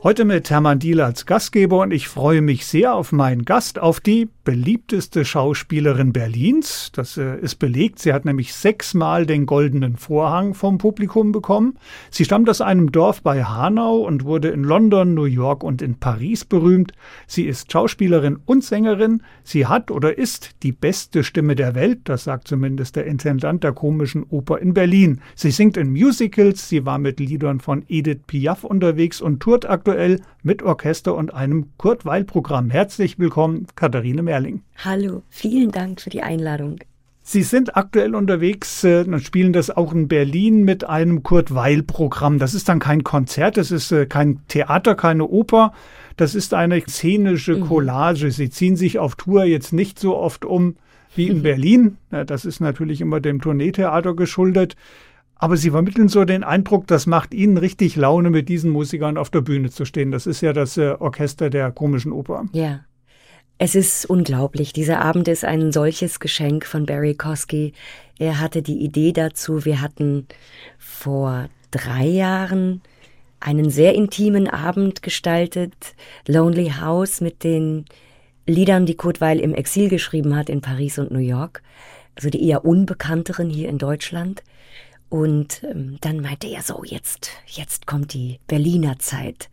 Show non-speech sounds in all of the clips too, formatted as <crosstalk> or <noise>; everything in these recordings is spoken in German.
Heute mit Hermann Diel als Gastgeber und ich freue mich sehr auf meinen Gast, auf die beliebteste Schauspielerin Berlins. Das äh, ist belegt. Sie hat nämlich sechsmal den goldenen Vorhang vom Publikum bekommen. Sie stammt aus einem Dorf bei Hanau und wurde in London, New York und in Paris berühmt. Sie ist Schauspielerin und Sängerin. Sie hat oder ist die beste Stimme der Welt. Das sagt zumindest der Intendant der komischen Oper in Berlin. Sie singt in Musicals. Sie war mit Liedern von Edith Piaf unterwegs und tourt aktuell mit Orchester und einem Kurt-Weil-Programm. Herzlich willkommen, Katharine Merkel. Sperling. Hallo, vielen Dank für die Einladung. Sie sind aktuell unterwegs äh, und spielen das auch in Berlin mit einem Kurt-Weil-Programm. Das ist dann kein Konzert, das ist äh, kein Theater, keine Oper. Das ist eine szenische mhm. Collage. Sie ziehen sich auf Tour jetzt nicht so oft um wie in <laughs> Berlin. Das ist natürlich immer dem Tourneetheater geschuldet. Aber Sie vermitteln so den Eindruck, das macht Ihnen richtig Laune, mit diesen Musikern auf der Bühne zu stehen. Das ist ja das äh, Orchester der komischen Oper. Ja, es ist unglaublich. Dieser Abend ist ein solches Geschenk von Barry Kosky. Er hatte die Idee dazu. Wir hatten vor drei Jahren einen sehr intimen Abend gestaltet. Lonely House mit den Liedern, die Kurt Weil im Exil geschrieben hat in Paris und New York. Also die eher unbekannteren hier in Deutschland. Und ähm, dann meinte er so, jetzt, jetzt kommt die Berliner Zeit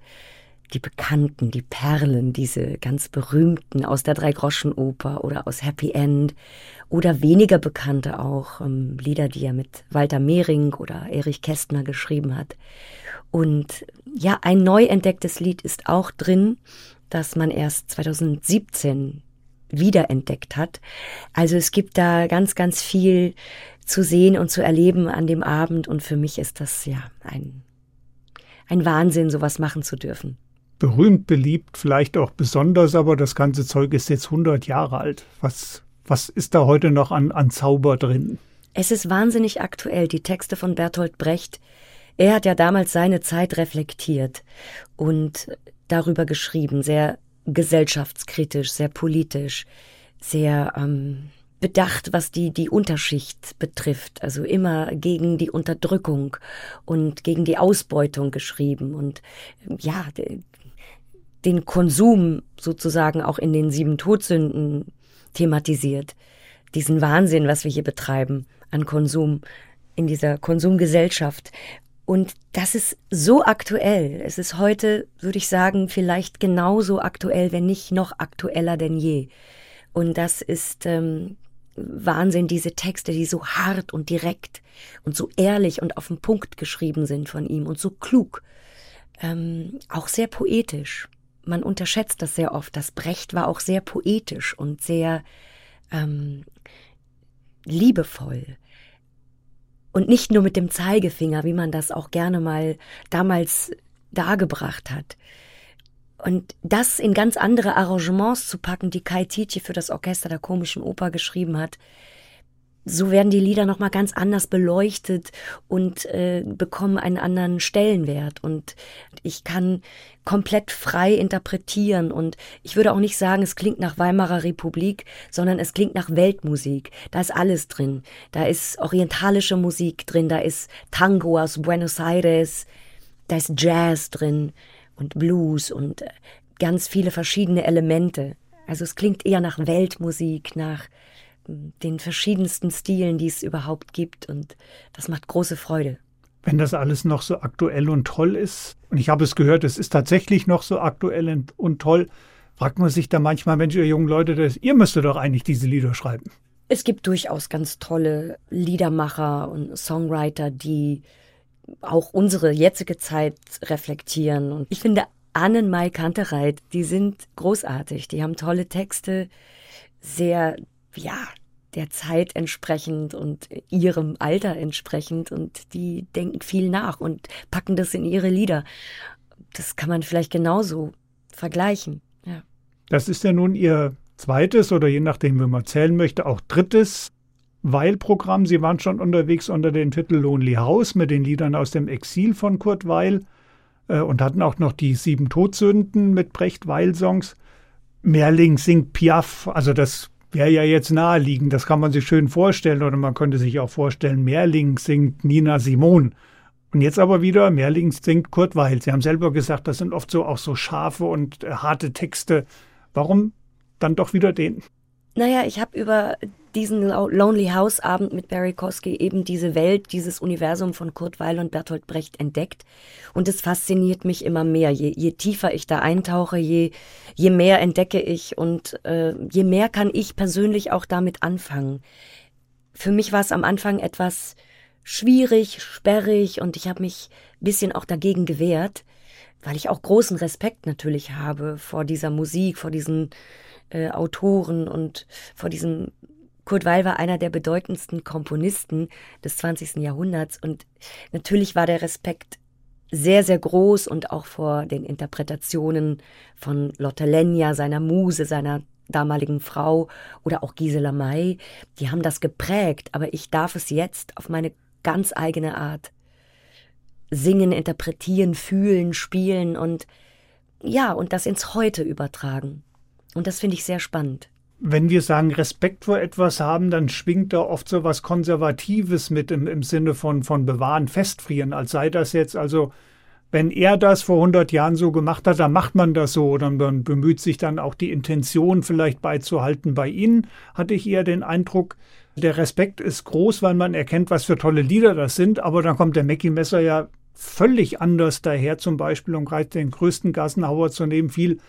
die Bekannten, die Perlen, diese ganz berühmten aus der Dreigroschenoper oder aus Happy End oder weniger bekannte auch ähm, Lieder, die er mit Walter Mehring oder Erich Kästner geschrieben hat. Und ja, ein neu entdecktes Lied ist auch drin, das man erst 2017 wiederentdeckt hat. Also es gibt da ganz, ganz viel zu sehen und zu erleben an dem Abend und für mich ist das ja ein, ein Wahnsinn, sowas machen zu dürfen berühmt, beliebt, vielleicht auch besonders, aber das ganze Zeug ist jetzt 100 Jahre alt. Was, was ist da heute noch an, an Zauber drin? Es ist wahnsinnig aktuell. Die Texte von Bertolt Brecht, er hat ja damals seine Zeit reflektiert und darüber geschrieben, sehr gesellschaftskritisch, sehr politisch, sehr ähm, bedacht, was die, die Unterschicht betrifft, also immer gegen die Unterdrückung und gegen die Ausbeutung geschrieben und ja, den Konsum sozusagen auch in den sieben Todsünden thematisiert. Diesen Wahnsinn, was wir hier betreiben an Konsum in dieser Konsumgesellschaft. Und das ist so aktuell. Es ist heute, würde ich sagen, vielleicht genauso aktuell, wenn nicht noch aktueller denn je. Und das ist ähm, Wahnsinn, diese Texte, die so hart und direkt und so ehrlich und auf den Punkt geschrieben sind von ihm und so klug. Ähm, auch sehr poetisch man unterschätzt das sehr oft. Das Brecht war auch sehr poetisch und sehr ähm, liebevoll. Und nicht nur mit dem Zeigefinger, wie man das auch gerne mal damals dargebracht hat. Und das in ganz andere Arrangements zu packen, die Kai Tietje für das Orchester der komischen Oper geschrieben hat, so werden die Lieder nochmal ganz anders beleuchtet und äh, bekommen einen anderen Stellenwert. Und ich kann komplett frei interpretieren. Und ich würde auch nicht sagen, es klingt nach Weimarer Republik, sondern es klingt nach Weltmusik. Da ist alles drin. Da ist orientalische Musik drin, da ist Tango aus Buenos Aires, da ist Jazz drin und Blues und äh, ganz viele verschiedene Elemente. Also es klingt eher nach Weltmusik, nach den verschiedensten Stilen, die es überhaupt gibt. Und das macht große Freude. Wenn das alles noch so aktuell und toll ist, und ich habe es gehört, es ist tatsächlich noch so aktuell und toll, fragt man sich da manchmal, Mensch, ihr jungen Leute, das, ihr müsstet doch eigentlich diese Lieder schreiben. Es gibt durchaus ganz tolle Liedermacher und Songwriter, die auch unsere jetzige Zeit reflektieren. Und ich finde, Annenmai Kantereit, die sind großartig. Die haben tolle Texte, sehr ja, der Zeit entsprechend und ihrem Alter entsprechend und die denken viel nach und packen das in ihre Lieder. Das kann man vielleicht genauso vergleichen. Ja. Das ist ja nun Ihr zweites oder je nachdem, wie man zählen möchte, auch drittes Weil-Programm. Sie waren schon unterwegs unter dem Titel Lonely House mit den Liedern aus dem Exil von Kurt Weil. äh, und hatten auch noch die sieben Todsünden mit Brecht-Weil-Songs. Merling singt Piaf, also das wäre ja jetzt naheliegend, das kann man sich schön vorstellen oder man könnte sich auch vorstellen, Merling singt Nina Simon. Und jetzt aber wieder, Merling singt Kurt Weil. Sie haben selber gesagt, das sind oft so auch so scharfe und äh, harte Texte. Warum dann doch wieder den? Naja, ich habe über diesen Lonely House Abend mit Barry Kosky eben diese Welt, dieses Universum von Kurt Weil und Bertolt Brecht entdeckt. Und es fasziniert mich immer mehr. Je, je tiefer ich da eintauche, je, je mehr entdecke ich und äh, je mehr kann ich persönlich auch damit anfangen. Für mich war es am Anfang etwas schwierig, sperrig und ich habe mich ein bisschen auch dagegen gewehrt, weil ich auch großen Respekt natürlich habe vor dieser Musik, vor diesen äh, Autoren und vor diesem Kurt Weil war einer der bedeutendsten Komponisten des 20. Jahrhunderts und natürlich war der Respekt sehr, sehr groß und auch vor den Interpretationen von Lotte Lenya, seiner Muse, seiner damaligen Frau oder auch Gisela May, die haben das geprägt, aber ich darf es jetzt auf meine ganz eigene Art singen, interpretieren, fühlen, spielen und ja, und das ins Heute übertragen. Und das finde ich sehr spannend. Wenn wir sagen Respekt vor etwas haben, dann schwingt da oft so was Konservatives mit im, im Sinne von, von bewahren, festfrieren, als sei das jetzt also wenn er das vor 100 Jahren so gemacht hat, dann macht man das so. Oder man bemüht sich dann auch die Intention vielleicht beizuhalten. Bei Ihnen hatte ich eher den Eindruck, der Respekt ist groß, weil man erkennt, was für tolle Lieder das sind. Aber dann kommt der Mackie Messer ja völlig anders daher, zum Beispiel, um gerade den größten Gassenhauer zu nehmen, viel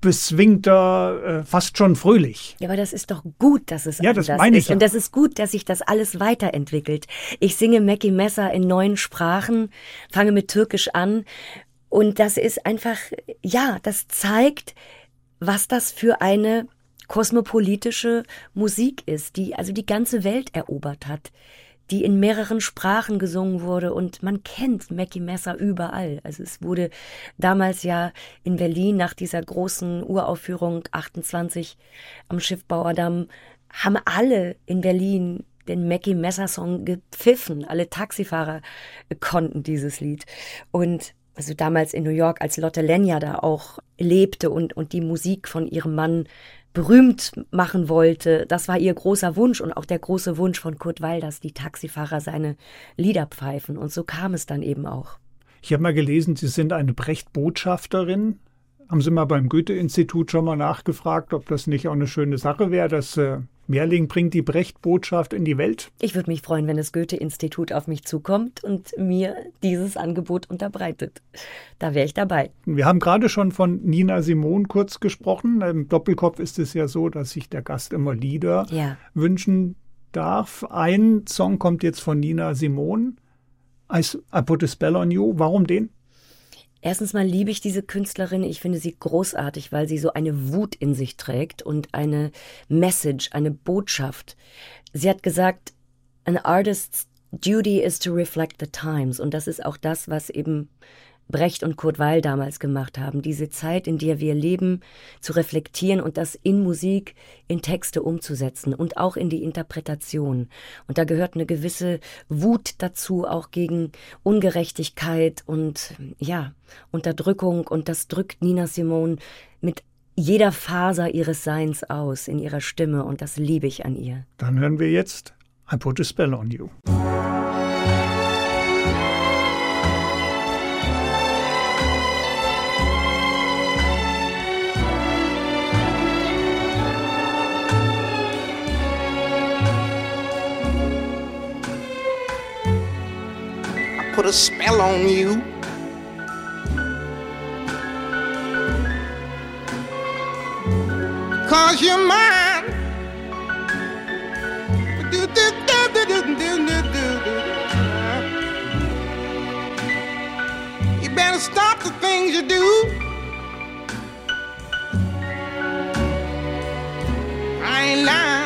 beswingter, äh, fast schon fröhlich. Ja, aber das ist doch gut, dass es ja, das meine ich ist. Ja. Und das ist gut, dass sich das alles weiterentwickelt. Ich singe Mackie Messer in neuen Sprachen, fange mit Türkisch an. Und das ist einfach, ja, das zeigt, was das für eine kosmopolitische Musik ist, die also die ganze Welt erobert hat die in mehreren Sprachen gesungen wurde und man kennt Mackie Messer überall. Also es wurde damals ja in Berlin nach dieser großen Uraufführung 28 am Schiffbauerdamm haben alle in Berlin den Mackie Messer Song gepfiffen. Alle Taxifahrer konnten dieses Lied. Und also damals in New York, als Lotte Lenya da auch lebte und, und die Musik von ihrem Mann berühmt machen wollte. Das war ihr großer Wunsch und auch der große Wunsch von Kurt Weil, dass die Taxifahrer seine Lieder pfeifen. Und so kam es dann eben auch. Ich habe mal gelesen, Sie sind eine Brecht-Botschafterin. Haben Sie mal beim Goethe-Institut schon mal nachgefragt, ob das nicht auch eine schöne Sache wäre, dass äh, Merling bringt die Brecht-Botschaft in die Welt? Ich würde mich freuen, wenn das Goethe-Institut auf mich zukommt und mir dieses Angebot unterbreitet. Da wäre ich dabei. Wir haben gerade schon von Nina Simon kurz gesprochen. Im Doppelkopf ist es ja so, dass sich der Gast immer Lieder ja. wünschen darf. Ein Song kommt jetzt von Nina Simon. I Put a Spell on You. Warum den? Erstens mal liebe ich diese Künstlerin. Ich finde sie großartig, weil sie so eine Wut in sich trägt und eine Message, eine Botschaft. Sie hat gesagt, an artist's duty is to reflect the times. Und das ist auch das, was eben Brecht und Kurt Weil damals gemacht haben, diese Zeit, in der wir leben, zu reflektieren und das in Musik, in Texte umzusetzen und auch in die Interpretation. Und da gehört eine gewisse Wut dazu, auch gegen Ungerechtigkeit und ja, Unterdrückung. Und das drückt Nina Simone mit jeder Faser ihres Seins aus, in ihrer Stimme. Und das liebe ich an ihr. Dann hören wir jetzt I Put a Spell on You. Put a spell on you. Cause you're mine. You better stop the things you do. I ain't lying.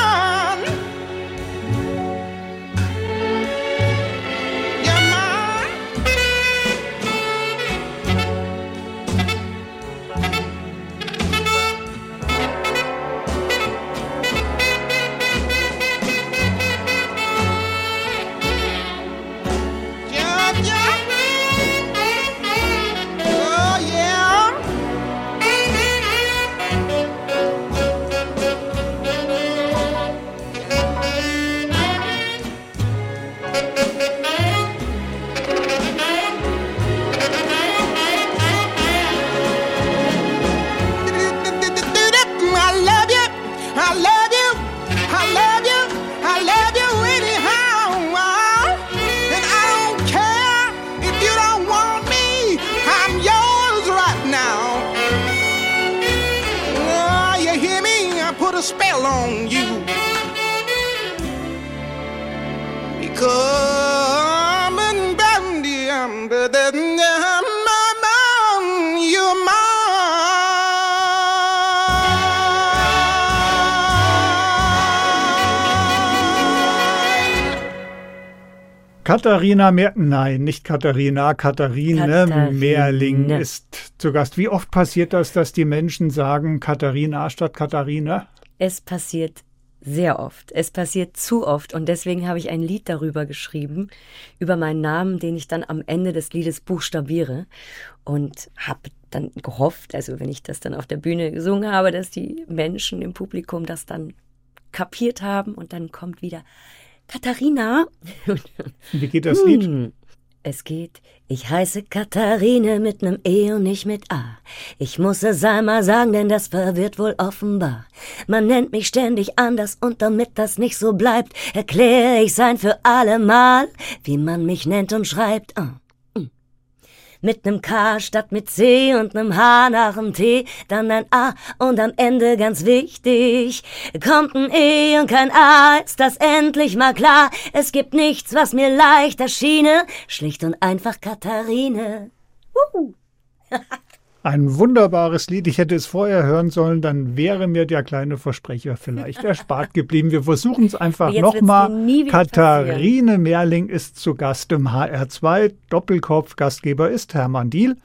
Katharina Mer nein, nicht Katharina, Katharine Katharine. Mehrling ist zu Gast. Wie oft passiert das, dass die Menschen sagen Katharina statt Katharina? Es passiert sehr oft. Es passiert zu oft. Und deswegen habe ich ein Lied darüber geschrieben, über meinen Namen, den ich dann am Ende des Liedes buchstabiere. Und habe dann gehofft, also wenn ich das dann auf der Bühne gesungen habe, dass die Menschen im Publikum das dann kapiert haben. Und dann kommt wieder Katharina. <laughs> Wie geht das Lied? Hm. Es geht, ich heiße Katharine mit nem E und nicht mit A. Ich muss es einmal sagen, denn das verwirrt wohl offenbar. Man nennt mich ständig anders und damit das nicht so bleibt, erkläre ich's ein für alle Mal, wie man mich nennt und schreibt. Ah. Mit nem K statt mit C und nem H nach dem T, dann ein A und am Ende ganz wichtig, kommt ein E und kein A, ist das endlich mal klar. Es gibt nichts, was mir leicht erschiene, schlicht und einfach Katharine. Wuhu. <laughs> Ein wunderbares Lied. Ich hätte es vorher hören sollen, dann wäre mir der kleine Versprecher vielleicht <laughs> erspart geblieben. Wir versuchen es einfach nochmal. Katharine Mehrling ist zu Gast im HR2. Doppelkopf Gastgeber ist Hermann Diel.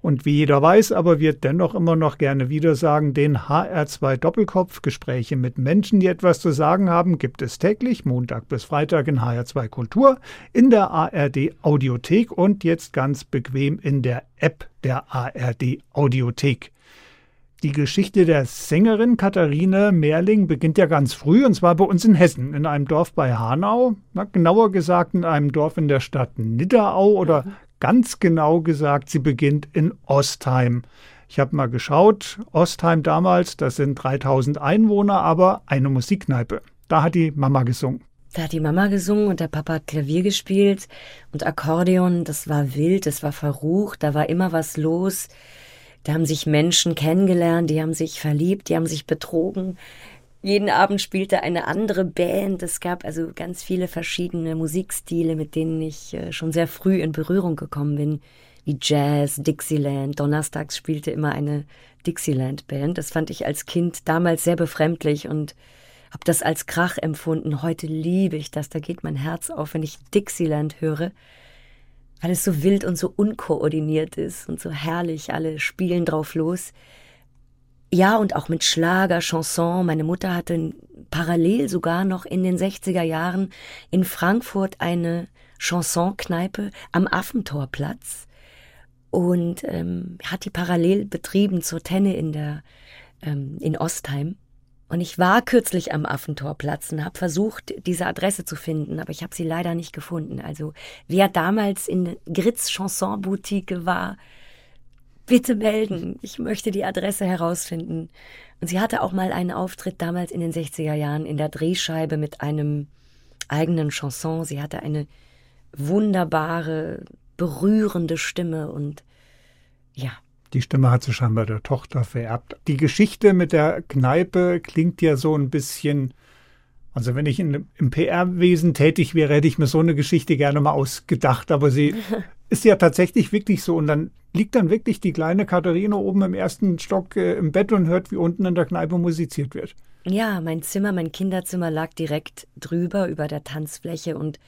Und wie jeder weiß, aber wir dennoch immer noch gerne wieder sagen, den HR2 Doppelkopf, Gespräche mit Menschen, die etwas zu sagen haben, gibt es täglich, Montag bis Freitag in HR2 Kultur, in der ARD Audiothek und jetzt ganz bequem in der App der ARD Audiothek. Die Geschichte der Sängerin Katharine Mehrling beginnt ja ganz früh, und zwar bei uns in Hessen, in einem Dorf bei Hanau, na, genauer gesagt in einem Dorf in der Stadt Nidderau oder ganz genau gesagt, sie beginnt in Ostheim. Ich habe mal geschaut, Ostheim damals, das sind 3000 Einwohner, aber eine Musikkneipe. Da hat die Mama gesungen. Da hat die Mama gesungen und der Papa hat Klavier gespielt und Akkordeon, das war wild, das war verrucht, da war immer was los. Da haben sich Menschen kennengelernt, die haben sich verliebt, die haben sich betrogen. Jeden Abend spielte eine andere Band. Es gab also ganz viele verschiedene Musikstile, mit denen ich äh, schon sehr früh in Berührung gekommen bin, wie Jazz, Dixieland. Donnerstags spielte immer eine Dixieland-Band. Das fand ich als Kind damals sehr befremdlich und habe das als Krach empfunden. Heute liebe ich das. Da geht mein Herz auf, wenn ich Dixieland höre, weil es so wild und so unkoordiniert ist und so herrlich. Alle spielen drauf los. Ja, und auch mit Schlager, Chanson. Meine Mutter hatte parallel sogar noch in den 60er Jahren in Frankfurt eine Chansonkneipe am Affentorplatz und ähm, hat die parallel betrieben zur Tenne in der ähm, in Ostheim. Und ich war kürzlich am Affentorplatz und habe versucht, diese Adresse zu finden, aber ich habe sie leider nicht gefunden. Also wer damals in Gritz Chanson Boutique war, bitte melden. Ich möchte die Adresse herausfinden. Und sie hatte auch mal einen Auftritt damals in den 60er Jahren in der Drehscheibe mit einem eigenen Chanson. Sie hatte eine wunderbare, berührende Stimme und ja, Die Stimme hat sie scheinbar der Tochter vererbt. Die Geschichte mit der Kneipe klingt ja so ein bisschen. Also wenn ich in, im PR-Wesen tätig wäre, hätte ich mir so eine Geschichte gerne mal ausgedacht, aber sie <laughs> ist ja tatsächlich wirklich so. Und dann liegt dann wirklich die kleine Katharina oben im ersten Stock äh, im Bett und hört, wie unten in der Kneipe musiziert wird. Ja, mein Zimmer, mein Kinderzimmer lag direkt drüber über der Tanzfläche und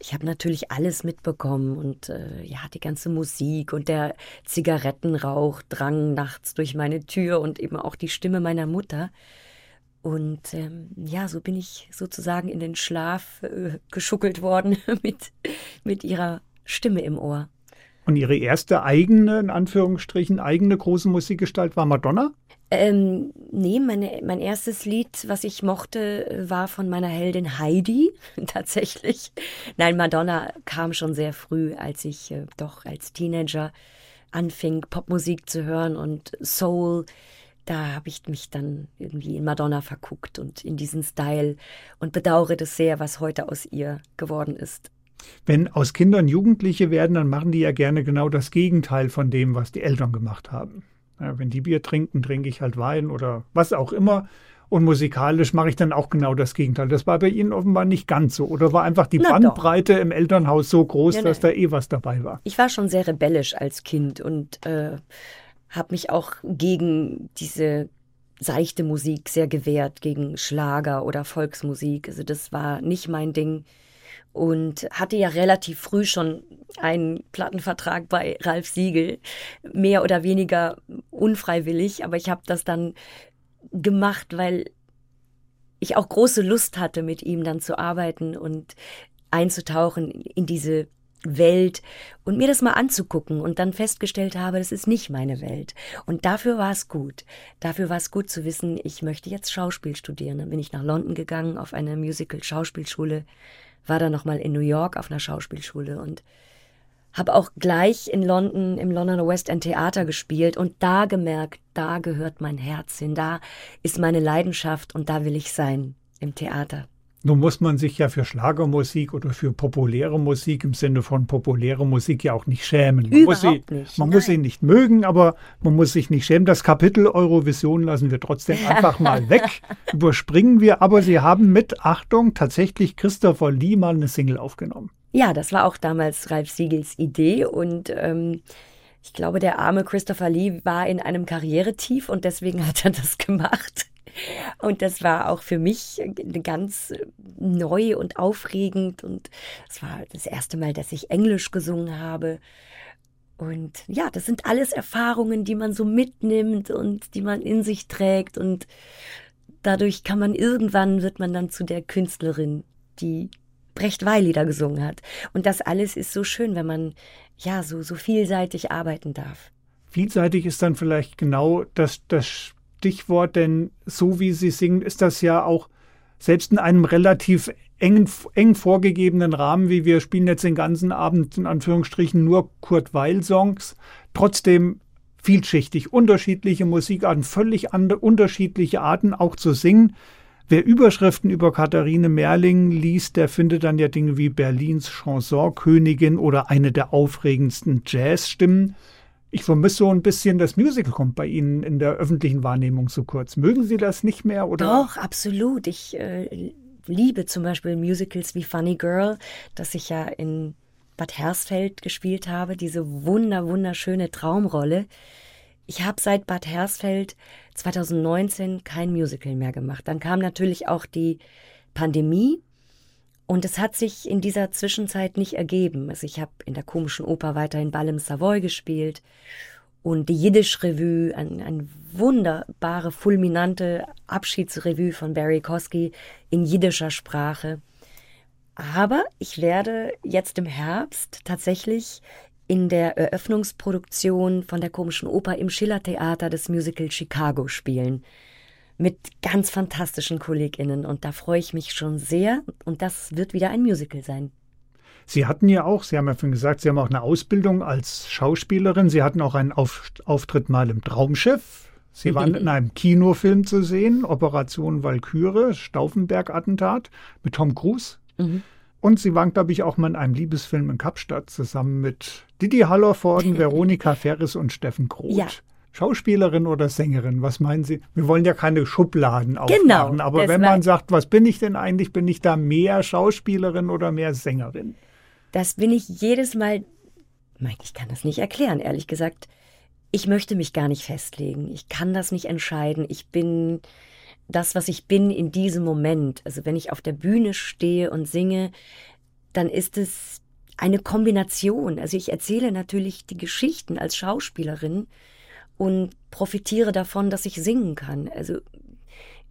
ich habe natürlich alles mitbekommen und äh, ja, die ganze Musik und der Zigarettenrauch drang nachts durch meine Tür und eben auch die Stimme meiner Mutter. Und ähm, ja, so bin ich sozusagen in den Schlaf äh, geschuckelt worden <laughs> mit, mit ihrer Stimme im Ohr. Und ihre erste eigene, in Anführungsstrichen, eigene große Musikgestalt war Madonna? Ähm, nee, meine, mein erstes Lied, was ich mochte, war von meiner Heldin Heidi, <laughs> tatsächlich. Nein, Madonna kam schon sehr früh, als ich äh, doch als Teenager anfing, Popmusik zu hören und Soul. Da habe ich mich dann irgendwie in Madonna verguckt und in diesen Style und bedauere das sehr, was heute aus ihr geworden ist. Wenn aus Kindern Jugendliche werden, dann machen die ja gerne genau das Gegenteil von dem, was die Eltern gemacht haben. Ja, wenn die Bier trinken, trinke ich halt Wein oder was auch immer. Und musikalisch mache ich dann auch genau das Gegenteil. Das war bei Ihnen offenbar nicht ganz so. Oder war einfach die Na Bandbreite doch. im Elternhaus so groß, ja, dass da eh was dabei war? Ich war schon sehr rebellisch als Kind und äh, habe mich auch gegen diese seichte Musik sehr gewehrt, gegen Schlager oder Volksmusik. Also das war nicht mein Ding und hatte ja relativ früh schon einen Plattenvertrag bei Ralf Siegel, mehr oder weniger unfreiwillig, aber ich habe das dann gemacht, weil ich auch große Lust hatte, mit ihm dann zu arbeiten und einzutauchen in diese Welt und mir das mal anzugucken und dann festgestellt habe, das ist nicht meine Welt. Und dafür war es gut. Dafür war es gut zu wissen, ich möchte jetzt Schauspiel studieren. Dann bin ich nach London gegangen auf eine Musical-Schauspielschule war dann nochmal in New York auf einer Schauspielschule und habe auch gleich in London im Londoner West End Theater gespielt und da gemerkt, da gehört mein Herz hin, da ist meine Leidenschaft und da will ich sein im Theater. Nun muss man sich ja für Schlagermusik oder für populäre Musik im Sinne von populäre Musik ja auch nicht schämen. Man, muss sie, nicht. man muss sie nicht mögen, aber man muss sich nicht schämen. Das Kapitel Eurovision lassen wir trotzdem <laughs> einfach mal weg. Überspringen wir, aber Sie haben mit Achtung tatsächlich Christopher Lee mal eine Single aufgenommen. Ja, das war auch damals Ralf Siegels Idee und ähm, ich glaube, der arme Christopher Lee war in einem Karrieretief und deswegen <laughs> hat er das gemacht. Und das war auch für mich ganz neu und aufregend. Und es war das erste Mal, dass ich Englisch gesungen habe. Und ja, das sind alles Erfahrungen, die man so mitnimmt und die man in sich trägt. Und dadurch kann man irgendwann, wird man dann zu der Künstlerin, die Brecht Weilieder gesungen hat. Und das alles ist so schön, wenn man ja so, so vielseitig arbeiten darf. Vielseitig ist dann vielleicht genau das, das Stichwort, denn so wie Sie singen, ist das ja auch selbst in einem relativ eng, eng vorgegebenen Rahmen, wie wir spielen jetzt den ganzen Abend in Anführungsstrichen nur Kurt Weil-Songs, trotzdem vielschichtig, unterschiedliche Musikarten, völlig andere, unterschiedliche Arten auch zu singen. Wer Überschriften über Katharine Merling liest, der findet dann ja Dinge wie Berlins Chansonkönigin oder eine der aufregendsten Jazzstimmen. Ich vermisse so ein bisschen, das Musical kommt bei Ihnen in der öffentlichen Wahrnehmung zu kurz. Mögen Sie das nicht mehr? Oder? Doch, absolut. Ich äh, liebe zum Beispiel Musicals wie Funny Girl, das ich ja in Bad Hersfeld gespielt habe, diese wunder, wunderschöne Traumrolle. Ich habe seit Bad Hersfeld 2019 kein Musical mehr gemacht. Dann kam natürlich auch die Pandemie und es hat sich in dieser Zwischenzeit nicht ergeben. Also ich habe in der komischen Oper weiterhin Ball im Savoy gespielt und die Jiddisch-Revue, ein, ein wunderbare, fulminante Abschiedsrevue von Barry Kosky in jiddischer Sprache. Aber ich werde jetzt im Herbst tatsächlich in der Eröffnungsproduktion von der komischen Oper im Schillertheater des Musical Chicago spielen mit ganz fantastischen KollegInnen und da freue ich mich schon sehr und das wird wieder ein Musical sein. Sie hatten ja auch, Sie haben ja vorhin gesagt, Sie haben auch eine Ausbildung als Schauspielerin. Sie hatten auch einen Auf Auftritt mal im Traumschiff. Sie waren <laughs> in einem Kinofilm zu sehen, Operation Walküre, Stauffenberg-Attentat mit Tom Cruise. Mhm. Und Sie waren, glaube ich, auch mal in einem Liebesfilm in Kapstadt zusammen mit Didi Hallervorden, <laughs> Veronika Ferris und Steffen Kroth. Ja. Schauspielerin oder Sängerin? Was meinen Sie? Wir wollen ja keine Schubladen aufmachen, genau, aber wenn man sagt, was bin ich denn eigentlich, bin ich da mehr Schauspielerin oder mehr Sängerin? Das bin ich jedes Mal Ich kann das nicht erklären, ehrlich gesagt. Ich möchte mich gar nicht festlegen. Ich kann das nicht entscheiden. Ich bin das, was ich bin in diesem Moment. Also wenn ich auf der Bühne stehe und singe, dann ist es eine Kombination. Also ich erzähle natürlich die Geschichten als Schauspielerin und profitiere davon, dass ich singen kann. Also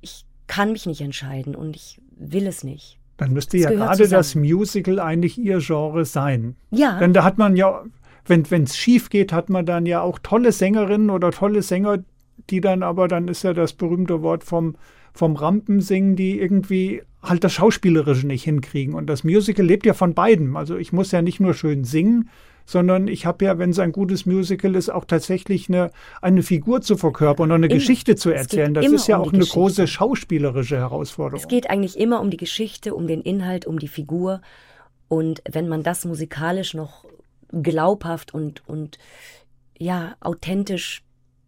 ich kann mich nicht entscheiden und ich will es nicht. Dann müsste das ja gerade zusammen. das Musical eigentlich ihr Genre sein. Ja. Denn da hat man ja, wenn es schief geht, hat man dann ja auch tolle Sängerinnen oder tolle Sänger, die dann aber, dann ist ja das berühmte Wort vom, vom Rampensingen, die irgendwie halt das Schauspielerische nicht hinkriegen. Und das Musical lebt ja von beiden. Also ich muss ja nicht nur schön singen, sondern ich habe ja, wenn es ein gutes Musical ist, auch tatsächlich eine, eine Figur zu verkörpern und eine immer. Geschichte zu erzählen. Das ist ja um auch eine Geschichte. große schauspielerische Herausforderung. Es geht eigentlich immer um die Geschichte, um den Inhalt, um die Figur. Und wenn man das musikalisch noch glaubhaft und, und ja, authentisch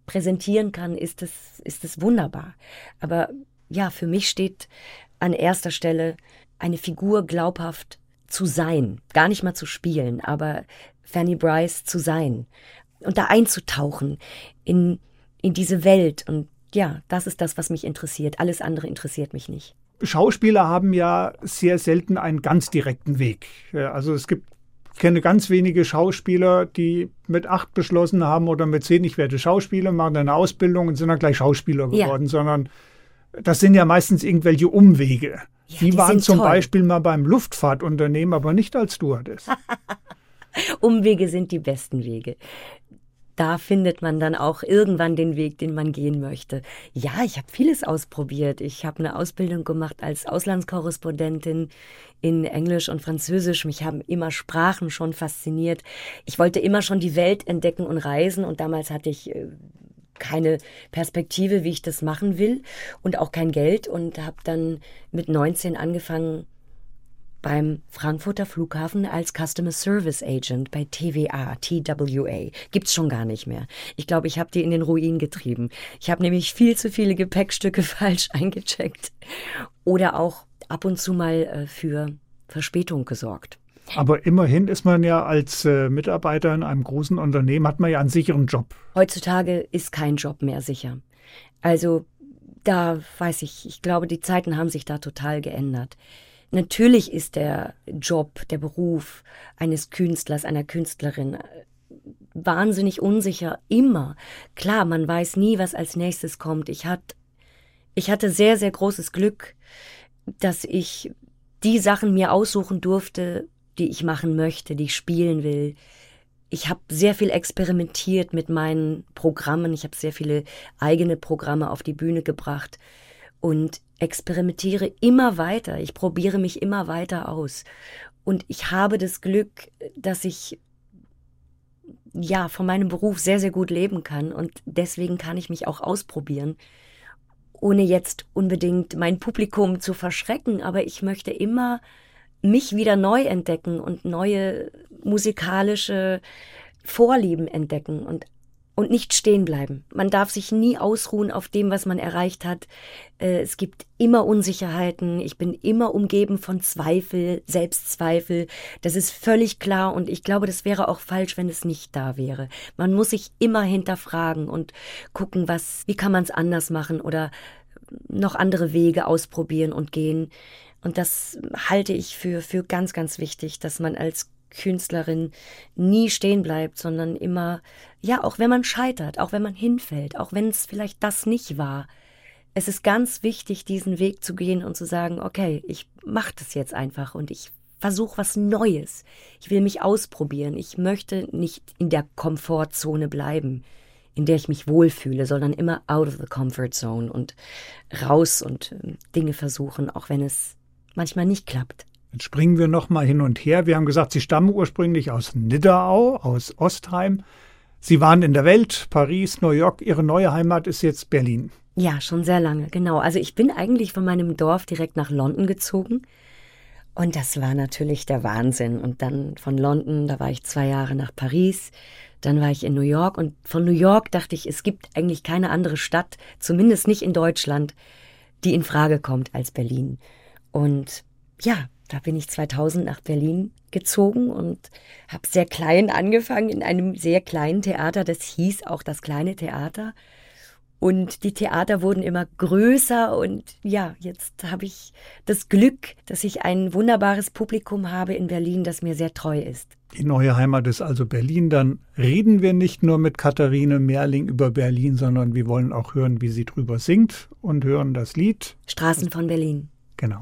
präsentieren kann, ist es, ist es wunderbar. Aber ja, für mich steht an erster Stelle eine Figur glaubhaft zu sein, gar nicht mal zu spielen, aber Fanny Bryce zu sein und da einzutauchen in, in diese Welt. Und ja, das ist das, was mich interessiert. Alles andere interessiert mich nicht. Schauspieler haben ja sehr selten einen ganz direkten Weg. Also es gibt ich kenne ganz wenige Schauspieler, die mit acht beschlossen haben oder mit zehn, ich werde Schauspieler, machen eine Ausbildung und sind dann gleich Schauspieler geworden, ja. sondern das sind ja meistens irgendwelche Umwege. Ja, die, die waren zum toll. Beispiel mal beim Luftfahrtunternehmen, aber nicht als Stewardess. <laughs> Umwege sind die besten Wege. Da findet man dann auch irgendwann den Weg, den man gehen möchte. Ja, ich habe vieles ausprobiert. Ich habe eine Ausbildung gemacht als Auslandskorrespondentin in Englisch und Französisch. Mich haben immer Sprachen schon fasziniert. Ich wollte immer schon die Welt entdecken und reisen und damals hatte ich äh, keine Perspektive, wie ich das machen will und auch kein Geld und habe dann mit 19 angefangen, beim Frankfurter Flughafen als Customer Service Agent bei TVA, TWA. Gibt's schon gar nicht mehr. Ich glaube, ich habe die in den Ruin getrieben. Ich habe nämlich viel zu viele Gepäckstücke <laughs> falsch eingecheckt oder auch ab und zu mal äh, für Verspätung gesorgt. Aber immerhin ist man ja als äh, Mitarbeiter in einem großen Unternehmen, hat man ja einen sicheren Job. Heutzutage ist kein Job mehr sicher. Also da weiß ich, ich glaube, die Zeiten haben sich da total geändert. Natürlich ist der Job, der Beruf eines Künstlers, einer Künstlerin äh, wahnsinnig unsicher, immer. Klar, man weiß nie, was als nächstes kommt. Ich, hat, ich hatte sehr, sehr großes Glück, dass ich die Sachen mir aussuchen durfte, die ich machen möchte, die ich spielen will. Ich habe sehr viel experimentiert mit meinen Programmen. Ich habe sehr viele eigene Programme auf die Bühne gebracht und experimentiere immer weiter. Ich probiere mich immer weiter aus. Und ich habe das Glück, dass ich ja von meinem Beruf sehr, sehr gut leben kann. Und deswegen kann ich mich auch ausprobieren, ohne jetzt unbedingt mein Publikum zu verschrecken. Aber ich möchte immer mich wieder neu entdecken und neue musikalische Vorlieben entdecken und und nicht stehen bleiben. Man darf sich nie ausruhen auf dem, was man erreicht hat. Äh, es gibt immer Unsicherheiten. Ich bin immer umgeben von Zweifel, Selbstzweifel. Das ist völlig klar und ich glaube, das wäre auch falsch, wenn es nicht da wäre. Man muss sich immer hinterfragen und gucken, was, wie kann man es anders machen oder noch andere Wege ausprobieren und gehen. Und das halte ich für, für ganz, ganz wichtig, dass man als Künstlerin nie stehen bleibt, sondern immer, ja, auch wenn man scheitert, auch wenn man hinfällt, auch wenn es vielleicht das nicht war. Es ist ganz wichtig, diesen Weg zu gehen und zu sagen, okay, ich mache das jetzt einfach und ich versuche was Neues. Ich will mich ausprobieren. Ich möchte nicht in der Komfortzone bleiben, in der ich mich wohlfühle, sondern immer out of the comfort zone und raus und äh, Dinge versuchen, auch wenn es manchmal nicht klappt. Jetzt springen wir nochmal hin und her. Wir haben gesagt, Sie stammen ursprünglich aus Nidderau, aus Ostheim. Sie waren in der Welt, Paris, New York. Ihre neue Heimat ist jetzt Berlin. Ja, schon sehr lange, genau. Also ich bin eigentlich von meinem Dorf direkt nach London gezogen. Und das war natürlich der Wahnsinn. Und dann von London, da war ich zwei Jahre nach Paris. Dann war ich in New York. Und von New York dachte ich, es gibt eigentlich keine andere Stadt, zumindest nicht in Deutschland, die in Frage kommt als Berlin. Und ja, da bin ich 2000 nach Berlin gezogen und habe sehr klein angefangen in einem sehr kleinen Theater. Das hieß auch das kleine Theater. Und die Theater wurden immer größer und ja, jetzt habe ich das Glück, dass ich ein wunderbares Publikum habe in Berlin, das mir sehr treu ist. Die neue Heimat ist also Berlin. Dann reden wir nicht nur mit Katharine Merling über Berlin, sondern wir wollen auch hören, wie sie drüber singt und hören das Lied. Straßen von Berlin. Genau.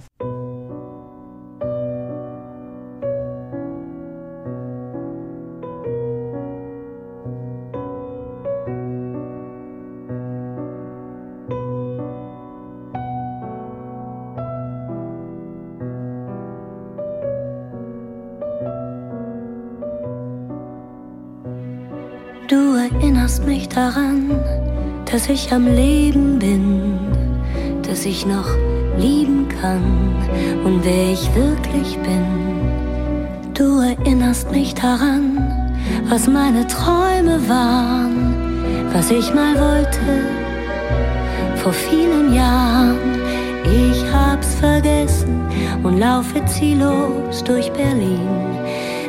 Ich am Leben bin, dass ich noch lieben kann und wer ich wirklich bin. Du erinnerst mich daran, was meine Träume waren, was ich mal wollte vor vielen Jahren. Ich hab's vergessen und laufe ziellos durch Berlin,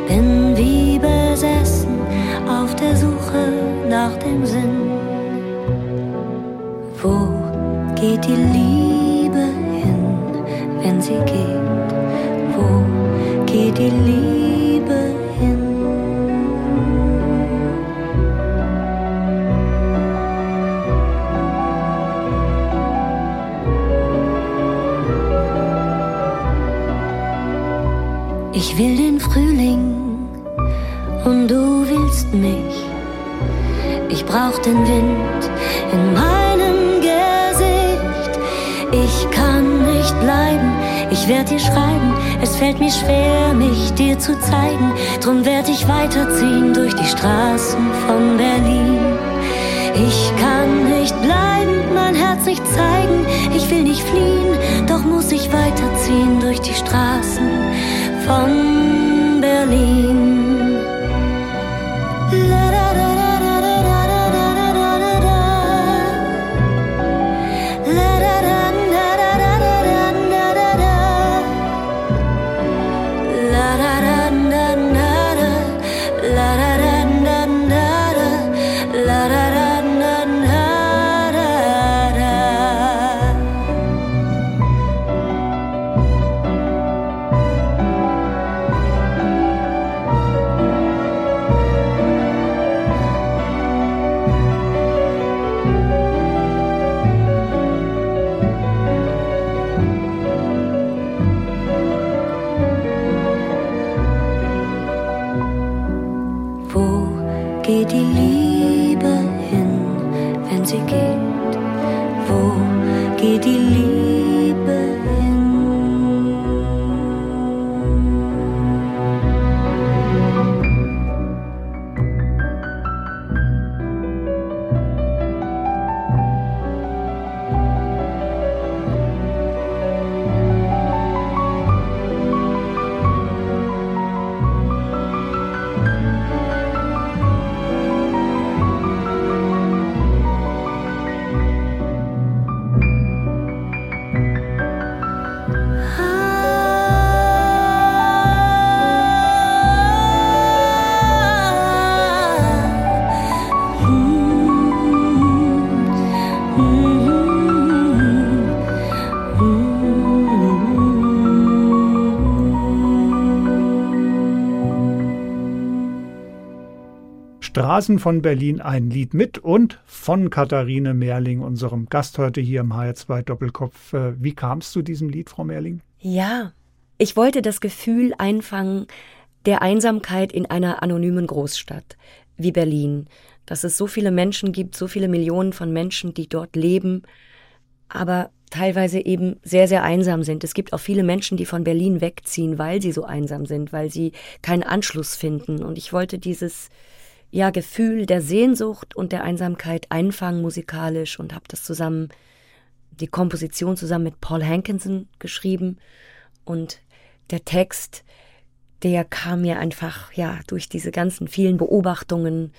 bin wie besessen auf der Suche nach dem Sinn. Geht die Liebe hin, wenn sie geht? Wo geht die Liebe hin? Ich will den Frühling und du willst mich. Ich brauch den Wind in meinem werd dir schreiben. Es fällt mir schwer, mich dir zu zeigen. Drum werd ich weiterziehen durch die Straßen von Berlin. Ich kann nicht bleiben, mein Herz nicht zeigen. Ich will nicht fliehen, doch muss ich weiterziehen durch die Straßen von Berlin. Straßen von Berlin ein Lied mit und von Katharine Merling, unserem Gast heute hier im HR2 Doppelkopf. Äh, wie kam es zu diesem Lied, Frau Merling? Ja, ich wollte das Gefühl einfangen der Einsamkeit in einer anonymen Großstadt wie Berlin, dass es so viele Menschen gibt, so viele Millionen von Menschen, die dort leben, aber teilweise eben sehr, sehr einsam sind. Es gibt auch viele Menschen, die von Berlin wegziehen, weil sie so einsam sind, weil sie keinen Anschluss finden. Und ich wollte dieses ja, Gefühl der Sehnsucht und der Einsamkeit einfangen musikalisch und habe das zusammen, die Komposition zusammen mit Paul Hankinson geschrieben und der Text, der kam mir einfach, ja, durch diese ganzen vielen Beobachtungen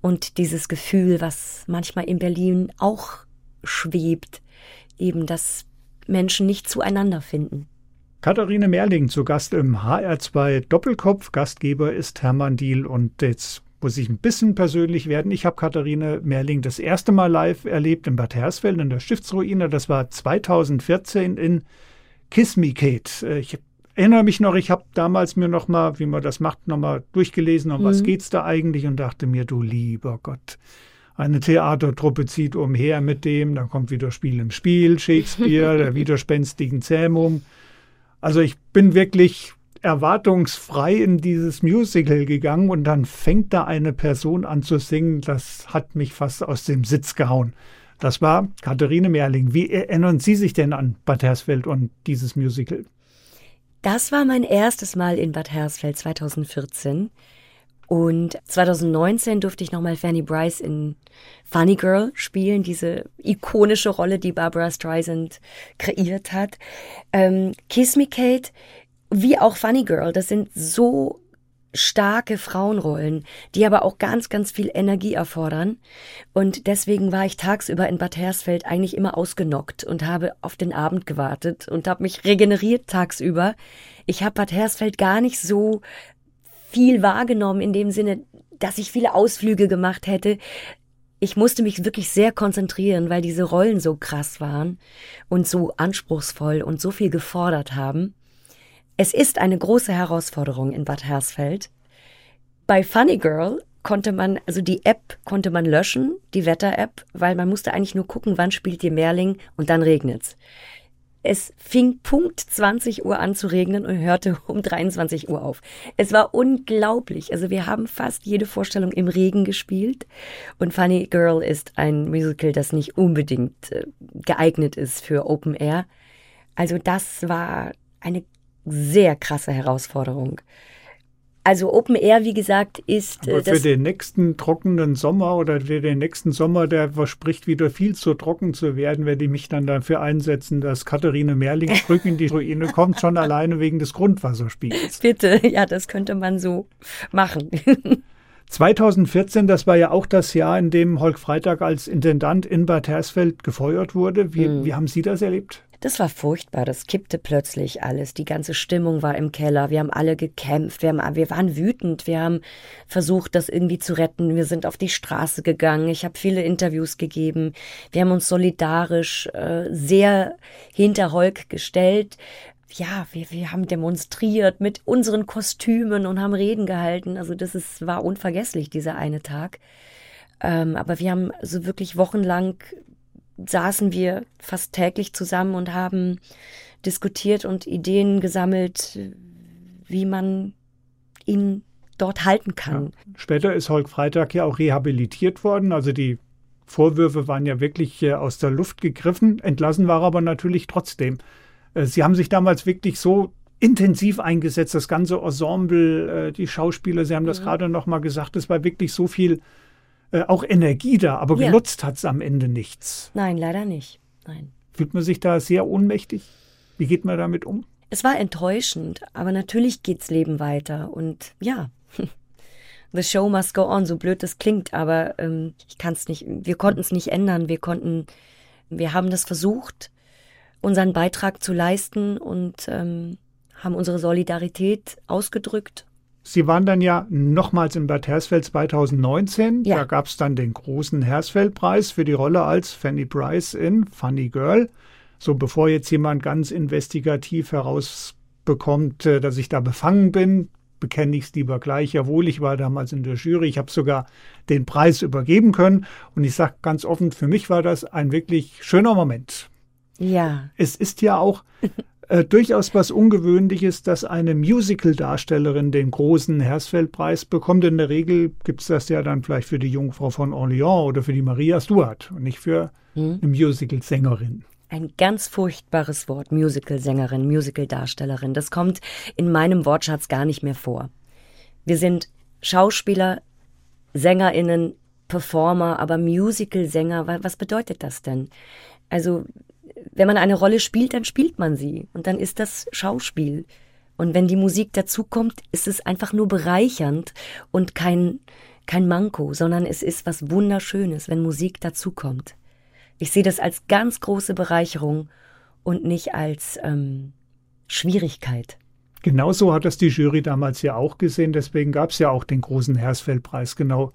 und dieses Gefühl, was manchmal in Berlin auch schwebt, eben, dass Menschen nicht zueinander finden. Katharine Merling zu Gast im HR2 Doppelkopf. Gastgeber ist Hermann Diel und jetzt muss ich ein bisschen persönlich werden. Ich habe Katharine Merling das erste Mal live erlebt in Bad Hersfeld in der Stiftsruine. Das war 2014 in Kiss Me Kate. Äh, ich erinnere mich noch, ich habe damals mir noch mal, wie man das macht, noch mal durchgelesen, um mhm. was geht's da eigentlich und dachte mir, du lieber Gott, eine Theatertruppe zieht umher mit dem, dann kommt wieder Spiel im Spiel, Shakespeare, der <laughs> widerspenstigen Zähmung. Also ich bin wirklich erwartungsfrei in dieses Musical gegangen und dann fängt da eine Person an zu singen, das hat mich fast aus dem Sitz gehauen. Das war Katharine Merling. Wie erinnern Sie sich denn an Bad Hersfeld und dieses Musical? Das war mein erstes Mal in Bad Hersfeld 2014. Und 2019 durfte ich nochmal Fanny Bryce in Funny Girl spielen, diese ikonische Rolle, die Barbara Streisand kreiert hat. Ähm, Kiss Me Kate, wie auch Funny Girl, das sind so starke Frauenrollen, die aber auch ganz, ganz viel Energie erfordern. Und deswegen war ich tagsüber in Bad Hersfeld eigentlich immer ausgenockt und habe auf den Abend gewartet und habe mich regeneriert tagsüber. Ich habe Bad Hersfeld gar nicht so viel wahrgenommen in dem Sinne, dass ich viele Ausflüge gemacht hätte. Ich musste mich wirklich sehr konzentrieren, weil diese Rollen so krass waren und so anspruchsvoll und so viel gefordert haben. Es ist eine große Herausforderung in Bad Hersfeld. Bei Funny Girl konnte man, also die App konnte man löschen, die Wetter-App, weil man musste eigentlich nur gucken, wann spielt ihr Mehrling und dann regnet's. Es fing Punkt 20 Uhr an zu regnen und hörte <laughs> um 23 Uhr auf. Es war unglaublich. Also wir haben fast jede Vorstellung im Regen gespielt. Und Funny Girl ist ein Musical, das nicht unbedingt äh, geeignet ist für Open Air. Also das war eine sehr krasse Herausforderung. Also Open Air, wie gesagt, ist. Aber äh, für den nächsten trockenen Sommer oder für den nächsten Sommer, der verspricht wieder viel zu trocken zu werden, werde ich mich dann dafür einsetzen, dass Katharine Merling zurück <laughs> in die Ruine kommt, schon alleine wegen des Grundwasserspiegels. Bitte, ja, das könnte man so machen. <laughs> 2014, das war ja auch das Jahr, in dem Holk Freitag als Intendant in Bad Hersfeld gefeuert wurde. Wie, hm. wie haben Sie das erlebt? Das war furchtbar, das kippte plötzlich alles. Die ganze Stimmung war im Keller. Wir haben alle gekämpft, wir, haben, wir waren wütend, wir haben versucht, das irgendwie zu retten. Wir sind auf die Straße gegangen. Ich habe viele Interviews gegeben. Wir haben uns solidarisch äh, sehr hinter Holk gestellt. Ja, wir, wir haben demonstriert mit unseren Kostümen und haben Reden gehalten. Also das ist, war unvergesslich, dieser eine Tag. Ähm, aber wir haben so wirklich wochenlang saßen wir fast täglich zusammen und haben diskutiert und Ideen gesammelt, wie man ihn dort halten kann. Ja. Später ist Holk Freitag ja auch rehabilitiert worden. Also die Vorwürfe waren ja wirklich äh, aus der Luft gegriffen. Entlassen war er aber natürlich trotzdem. Äh, Sie haben sich damals wirklich so intensiv eingesetzt, das ganze Ensemble, äh, die Schauspieler, Sie haben das mhm. gerade noch mal gesagt, es war wirklich so viel äh, auch Energie da, aber ja. genutzt hat es am Ende nichts. Nein, leider nicht. Nein. Fühlt man sich da sehr ohnmächtig? Wie geht man damit um? Es war enttäuschend, aber natürlich geht's Leben weiter und ja. <laughs> The show must go on, so blöd das klingt, aber ähm, ich kann es nicht, wir konnten es nicht ändern. Wir konnten, wir haben das versucht, unseren Beitrag zu leisten und ähm, haben unsere Solidarität ausgedrückt Sie waren dann ja nochmals in Bad Hersfeld 2019. Ja. Da gab es dann den großen Hersfeld-Preis für die Rolle als Fanny Bryce in Funny Girl. So bevor jetzt jemand ganz investigativ herausbekommt, äh, dass ich da befangen bin, bekenne ich es lieber gleich. Jawohl, ich war damals in der Jury. Ich habe sogar den Preis übergeben können. Und ich sage ganz offen, für mich war das ein wirklich schöner Moment. Ja. Es ist ja auch <laughs> äh, durchaus was Ungewöhnliches, dass eine Musical-Darstellerin den großen Hersfeld-Preis bekommt. In der Regel gibt es das ja dann vielleicht für die Jungfrau von Orléans oder für die Maria Stuart und nicht für hm. eine Musical-Sängerin. Ein ganz furchtbares Wort, Musical-Sängerin, Musical-Darstellerin. Das kommt in meinem Wortschatz gar nicht mehr vor. Wir sind Schauspieler, SängerInnen, Performer, aber Musical-Sänger, was bedeutet das denn? Also wenn man eine Rolle spielt, dann spielt man sie. Und dann ist das Schauspiel. Und wenn die Musik dazukommt, ist es einfach nur bereichernd und kein, kein Manko, sondern es ist was Wunderschönes, wenn Musik dazukommt. Ich sehe das als ganz große Bereicherung und nicht als, ähm, Schwierigkeit. Genauso hat das die Jury damals ja auch gesehen, deswegen gab es ja auch den großen Hersfeldpreis, genau,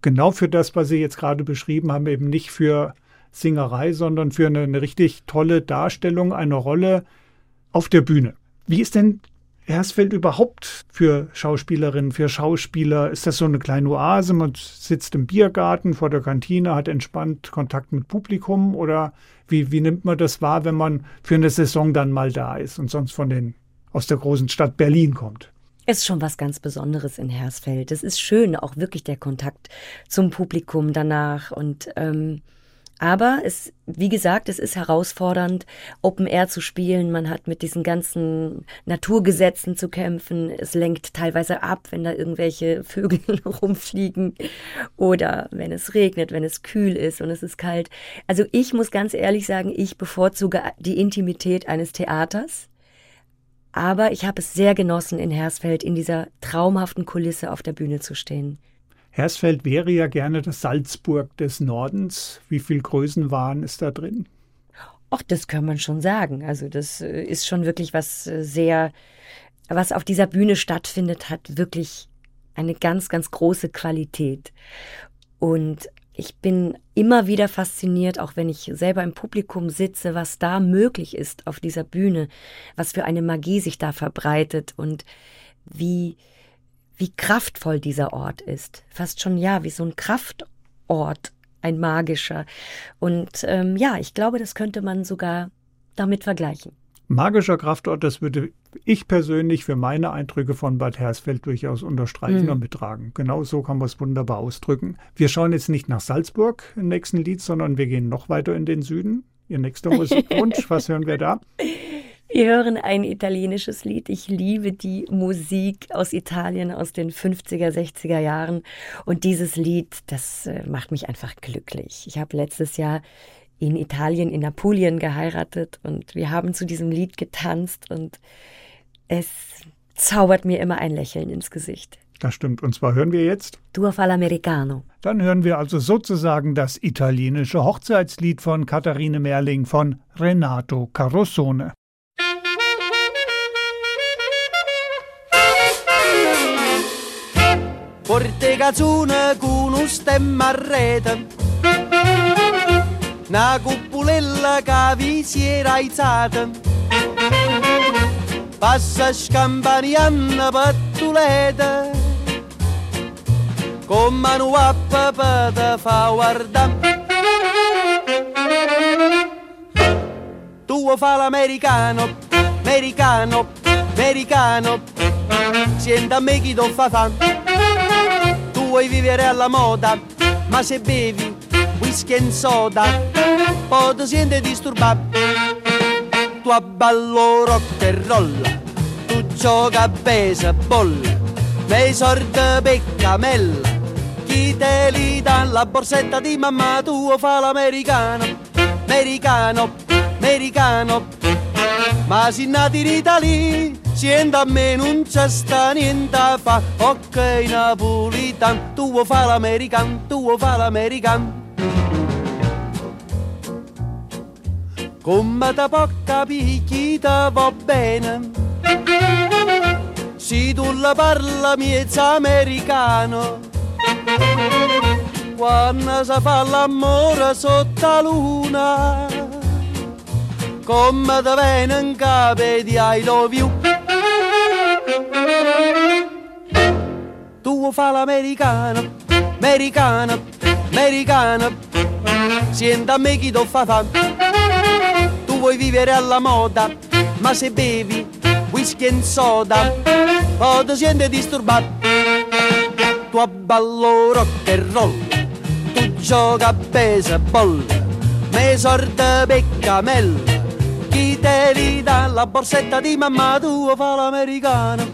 genau für das, was Sie jetzt gerade beschrieben haben, eben nicht für Singerei, sondern für eine, eine richtig tolle Darstellung einer Rolle auf der Bühne. Wie ist denn Hersfeld überhaupt für Schauspielerinnen, für Schauspieler? Ist das so eine kleine Oase? Man sitzt im Biergarten vor der Kantine, hat entspannt Kontakt mit Publikum oder wie, wie nimmt man das wahr, wenn man für eine Saison dann mal da ist und sonst von den aus der großen Stadt Berlin kommt? Es ist schon was ganz Besonderes in Hersfeld. Es ist schön, auch wirklich der Kontakt zum Publikum danach und ähm, aber es, wie gesagt, es ist herausfordernd, Open Air zu spielen. Man hat mit diesen ganzen Naturgesetzen zu kämpfen. Es lenkt teilweise ab, wenn da irgendwelche <laughs> Vögel rumfliegen oder wenn es regnet, wenn es kühl ist und es ist kalt. Also ich muss ganz ehrlich sagen, ich bevorzuge die Intimität eines Theaters. Aber ich habe es sehr genossen, in Hersfeld in dieser traumhaften Kulisse auf der Bühne zu stehen. Hersfeld wäre ja gerne das Salzburg des Nordens. Wie viel Größenwahn ist da drin? Ach, das kann man schon sagen. Also das äh, ist schon wirklich was äh, sehr, was auf dieser Bühne stattfindet, hat wirklich eine ganz, ganz große Qualität. Und ich bin immer wieder fasziniert, auch wenn ich selber im Publikum sitze, was da möglich ist auf dieser Bühne, was für eine Magie sich da verbreitet und wie, wie kraftvoll dieser Ort ist. Fast schon, ja, wie so ein Kraftort, ein magischer. Und ähm, ja, ich glaube, das könnte man sogar damit vergleichen. Magischer Kraftort, das würde ich persönlich für meine Eindrücke von Bad Hersfeld durchaus unterstreichen mhm. und mittragen. Genau so kann man es wunderbar ausdrücken. Wir schauen jetzt nicht nach Salzburg im nächsten Lied, sondern wir gehen noch weiter in den Süden. Ihr nächster Musikwunsch, was hören wir da? <laughs> Wir hören ein italienisches Lied. Ich liebe die Musik aus Italien aus den 50er, 60er Jahren. Und dieses Lied, das äh, macht mich einfach glücklich. Ich habe letztes Jahr in Italien, in Apulien geheiratet und wir haben zu diesem Lied getanzt und es zaubert mir immer ein Lächeln ins Gesicht. Das stimmt. Und zwar hören wir jetzt Dua Americano. Dann hören wir also sozusagen das italienische Hochzeitslied von Katharine Merling von Renato Carosone. Porte cazzone con un stemma a rete. Una cupulella che vi si era alzata. Passa scampanianna pattuleta Con mano a papà te fa guardare Tu fa l'americano, americano, americano? Senta a me chi ti fa fare vuoi vivere alla moda, ma se bevi whisky e soda, poi ti senti disturbato. Tu abballo rock e roll, tu gioca a baseball, nei sordi peccamella, chi te li dà la borsetta di mamma tua fa l'americano, americano, americano, ma si nati in Italia Sienta a me non c'è sta niente a fa. Ok napolitan Tu vuoi fare l'american Tu vuoi fare l'american Come capire chi te va bene? Se tu la parla miezza americano. Quando si fa l'amore sotto la luna come te viene in capo di I love you Tu fa l'americano, americano, americano. Sienta a me chi ti fa fa. Tu vuoi vivere alla moda, ma se bevi whisky e soda Poi ti senti disturbato. Tu abballo rock e roll Tu gioca a baseball Me sorte peccamella chi te li dà la borsetta di mamma tua fa l'americano,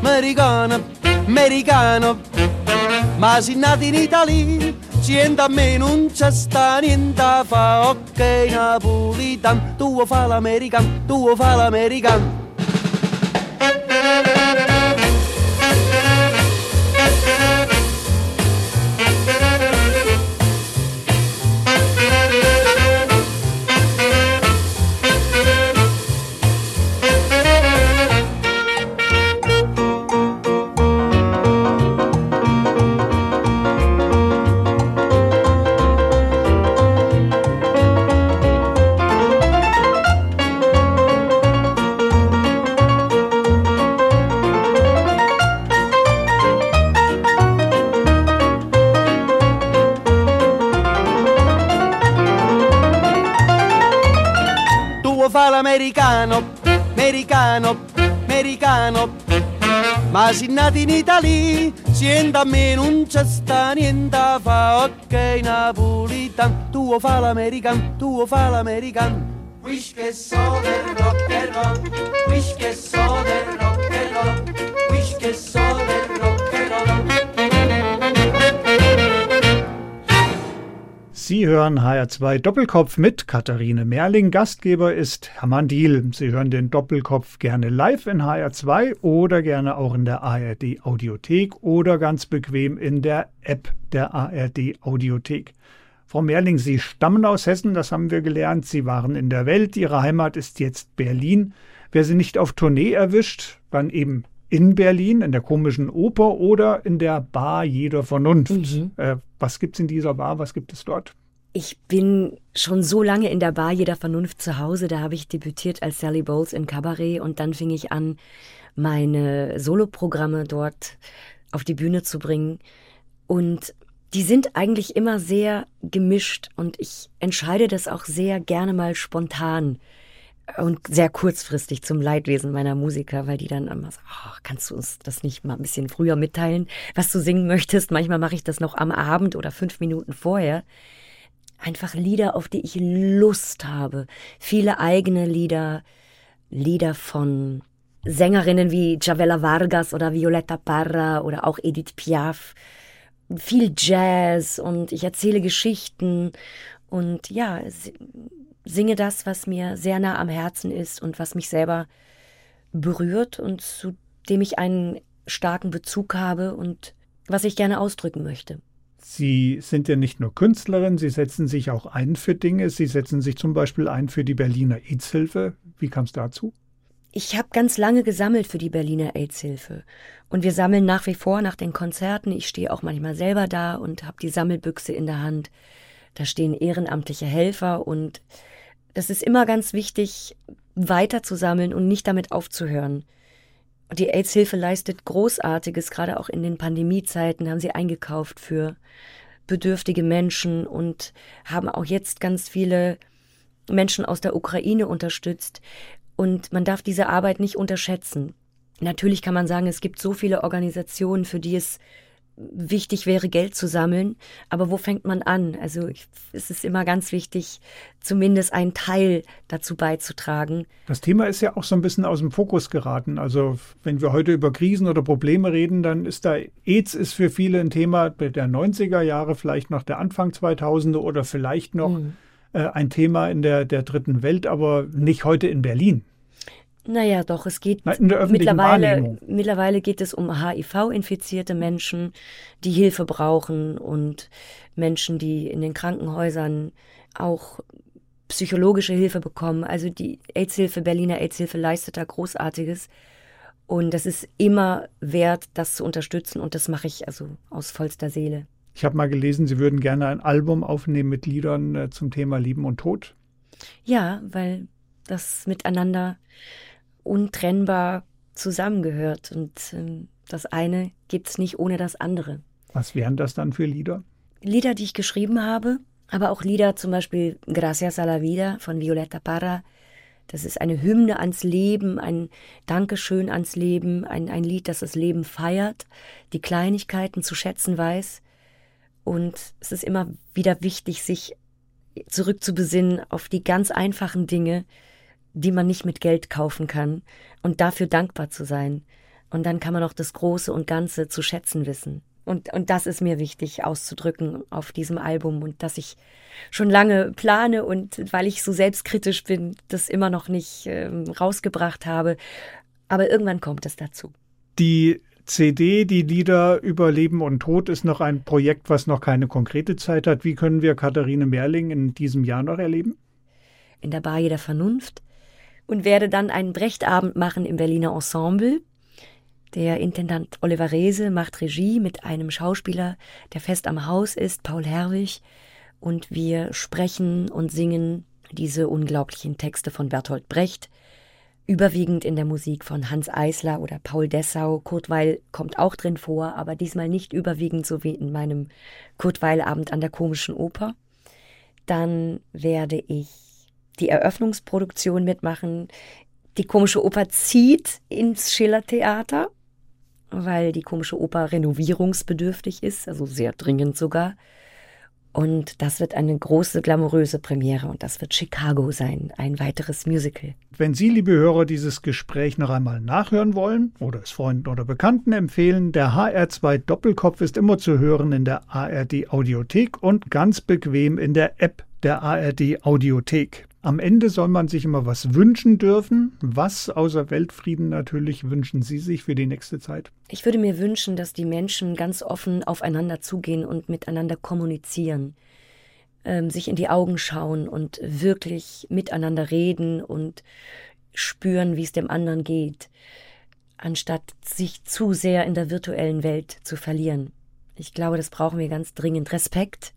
americano, americano. Ma si nati in Italia, sienta a me non c'è sta niente fa, ok napolitan, tu fa l'americano, tu fa l'americano. Se nati in Italia, sienta a me non c'è sta niente fa, ok napolitan, tu fa l'americano, tu fa l'americano. Wish che so del rock and roll, wish che so del rock and roll, wish che so Sie hören HR2 Doppelkopf mit Katharine Merling. Gastgeber ist Hermann Diel. Sie hören den Doppelkopf gerne live in HR2 oder gerne auch in der ARD Audiothek oder ganz bequem in der App der ARD Audiothek. Frau Merling, Sie stammen aus Hessen, das haben wir gelernt. Sie waren in der Welt. Ihre Heimat ist jetzt Berlin. Wer Sie nicht auf Tournee erwischt, dann eben in Berlin, in der komischen Oper oder in der Bar jeder Vernunft. Mhm. Äh, was gibt es in dieser Bar? Was gibt es dort? Ich bin schon so lange in der Bar jeder Vernunft zu Hause. Da habe ich debütiert als Sally Bowles in Cabaret und dann fing ich an, meine Soloprogramme dort auf die Bühne zu bringen. Und die sind eigentlich immer sehr gemischt und ich entscheide das auch sehr gerne mal spontan und sehr kurzfristig zum Leidwesen meiner Musiker, weil die dann immer sagen, oh, kannst du uns das nicht mal ein bisschen früher mitteilen, was du singen möchtest? Manchmal mache ich das noch am Abend oder fünf Minuten vorher. Einfach Lieder, auf die ich Lust habe. Viele eigene Lieder, Lieder von Sängerinnen wie Chavela Vargas oder Violetta Parra oder auch Edith Piaf viel Jazz und ich erzähle Geschichten und ja, singe das, was mir sehr nah am Herzen ist und was mich selber berührt und zu dem ich einen starken Bezug habe und was ich gerne ausdrücken möchte. Sie sind ja nicht nur Künstlerin, Sie setzen sich auch ein für Dinge. Sie setzen sich zum Beispiel ein für die Berliner AIDS-Hilfe. Wie kam es dazu? Ich habe ganz lange gesammelt für die Berliner AIDS-Hilfe. Und wir sammeln nach wie vor nach den Konzerten. Ich stehe auch manchmal selber da und habe die Sammelbüchse in der Hand. Da stehen ehrenamtliche Helfer und das ist immer ganz wichtig, weiter zu sammeln und nicht damit aufzuhören. Die AIDS-Hilfe leistet Großartiges, gerade auch in den Pandemiezeiten haben sie eingekauft für bedürftige Menschen und haben auch jetzt ganz viele Menschen aus der Ukraine unterstützt. Und man darf diese Arbeit nicht unterschätzen. Natürlich kann man sagen, es gibt so viele Organisationen, für die es wichtig wäre, Geld zu sammeln. Aber wo fängt man an? Also ich, es ist immer ganz wichtig, zumindest einen Teil dazu beizutragen. Das Thema ist ja auch so ein bisschen aus dem Fokus geraten. Also wenn wir heute über Krisen oder Probleme reden, dann ist da AIDS ist für viele ein Thema der 90er Jahre, vielleicht noch der Anfang 2000er oder vielleicht noch mhm. äh, ein Thema in der, der dritten Welt, aber nicht heute in Berlin. Naja, doch, es geht mittlerweile, Wahrnehmung. mittlerweile geht es um HIV-infizierte Menschen, die Hilfe brauchen und Menschen, die in den Krankenhäusern auch psychologische Hilfe bekommen. Also die AIDS-Hilfe, Berliner AIDS-Hilfe leistet da Großartiges. Und das ist immer wert, das zu unterstützen. Und das mache ich also aus vollster Seele. Ich habe mal gelesen, Sie würden gerne ein Album aufnehmen mit Liedern äh, zum Thema Lieben und Tod. Ja, weil das miteinander untrennbar zusammengehört. Und ähm, das eine gibt's nicht ohne das andere. Was wären das dann für Lieder? Lieder, die ich geschrieben habe, aber auch Lieder, zum Beispiel Gracias a la Vida von Violetta Parra. Das ist eine Hymne ans Leben, ein Dankeschön ans Leben, ein, ein Lied, das das Leben feiert, die Kleinigkeiten zu schätzen weiß. Und es ist immer wieder wichtig, sich zurückzubesinnen auf die ganz einfachen Dinge, die man nicht mit Geld kaufen kann und dafür dankbar zu sein. Und dann kann man auch das Große und Ganze zu schätzen wissen. Und, und das ist mir wichtig auszudrücken auf diesem Album und dass ich schon lange plane und weil ich so selbstkritisch bin, das immer noch nicht ähm, rausgebracht habe. Aber irgendwann kommt es dazu. Die CD, die Lieder über Leben und Tod, ist noch ein Projekt, was noch keine konkrete Zeit hat. Wie können wir Katharine Merling in diesem Jahr noch erleben? In der Bar der Vernunft und werde dann einen Brechtabend machen im Berliner Ensemble. Der Intendant Oliver Rehse macht Regie mit einem Schauspieler, der fest am Haus ist, Paul Herwig, und wir sprechen und singen diese unglaublichen Texte von Bertolt Brecht, überwiegend in der Musik von Hans Eisler oder Paul Dessau. Kurt Weil kommt auch drin vor, aber diesmal nicht überwiegend, so wie in meinem Kurt Weil Abend an der komischen Oper. Dann werde ich die Eröffnungsproduktion mitmachen. Die komische Oper zieht ins Schillertheater, weil die komische Oper renovierungsbedürftig ist, also sehr dringend sogar. Und das wird eine große, glamouröse Premiere und das wird Chicago sein, ein weiteres Musical. Wenn Sie, liebe Hörer, dieses Gespräch noch einmal nachhören wollen oder es Freunden oder Bekannten empfehlen, der HR2 Doppelkopf ist immer zu hören in der ARD Audiothek und ganz bequem in der App der ARD Audiothek. Am Ende soll man sich immer was wünschen dürfen. Was außer Weltfrieden natürlich wünschen Sie sich für die nächste Zeit? Ich würde mir wünschen, dass die Menschen ganz offen aufeinander zugehen und miteinander kommunizieren, ähm, sich in die Augen schauen und wirklich miteinander reden und spüren, wie es dem anderen geht, anstatt sich zu sehr in der virtuellen Welt zu verlieren. Ich glaube, das brauchen wir ganz dringend. Respekt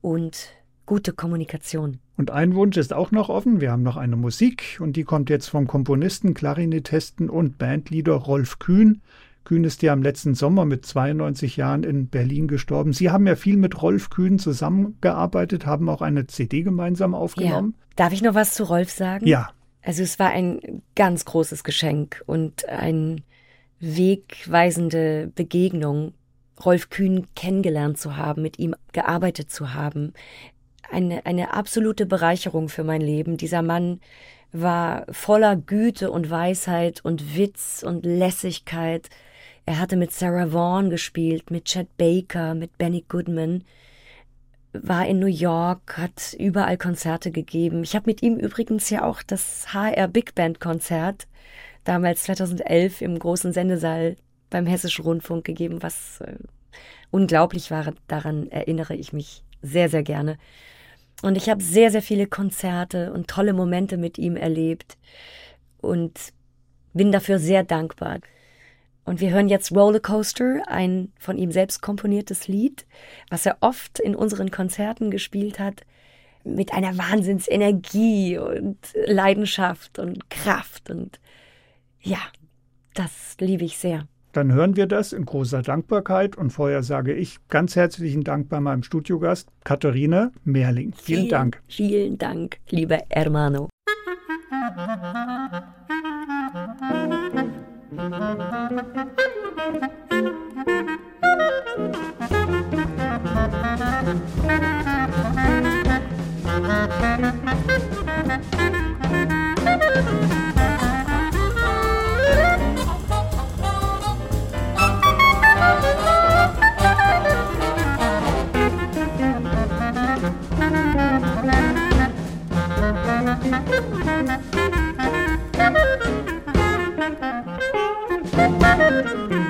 und gute Kommunikation. Und ein Wunsch ist auch noch offen. Wir haben noch eine Musik und die kommt jetzt vom Komponisten, Klarinettisten und Bandleader Rolf Kühn. Kühn ist ja im letzten Sommer mit 92 Jahren in Berlin gestorben. Sie haben ja viel mit Rolf Kühn zusammengearbeitet, haben auch eine CD gemeinsam aufgenommen. Ja. Darf ich noch was zu Rolf sagen? Ja. Also es war ein ganz großes Geschenk und eine wegweisende Begegnung, Rolf Kühn kennengelernt zu haben, mit ihm gearbeitet zu haben eine, eine absolute Bereicherung für mein Leben. Dieser Mann war voller Güte und Weisheit und Witz und Lässigkeit. Er hatte mit Sarah Vaughan gespielt, mit Chet Baker, mit Benny Goodman, war in New York, hat überall Konzerte gegeben. Ich habe mit ihm übrigens ja auch das HR Big Band Konzert damals 2011 im großen Sendesaal beim Hessischen Rundfunk gegeben, was äh, unglaublich war. Daran erinnere ich mich sehr, sehr gerne. Und ich habe sehr, sehr viele Konzerte und tolle Momente mit ihm erlebt und bin dafür sehr dankbar. Und wir hören jetzt Rollercoaster, ein von ihm selbst komponiertes Lied, was er oft in unseren Konzerten gespielt hat, mit einer Wahnsinnsenergie und Leidenschaft und Kraft. Und ja, das liebe ich sehr dann hören wir das in großer Dankbarkeit. Und vorher sage ich ganz herzlichen Dank bei meinem Studiogast, Katharina Merling. Vielen, vielen Dank. Vielen Dank, lieber Hermano. Thank you.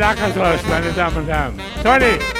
Lakatos, meine Damen und Herren. Tony!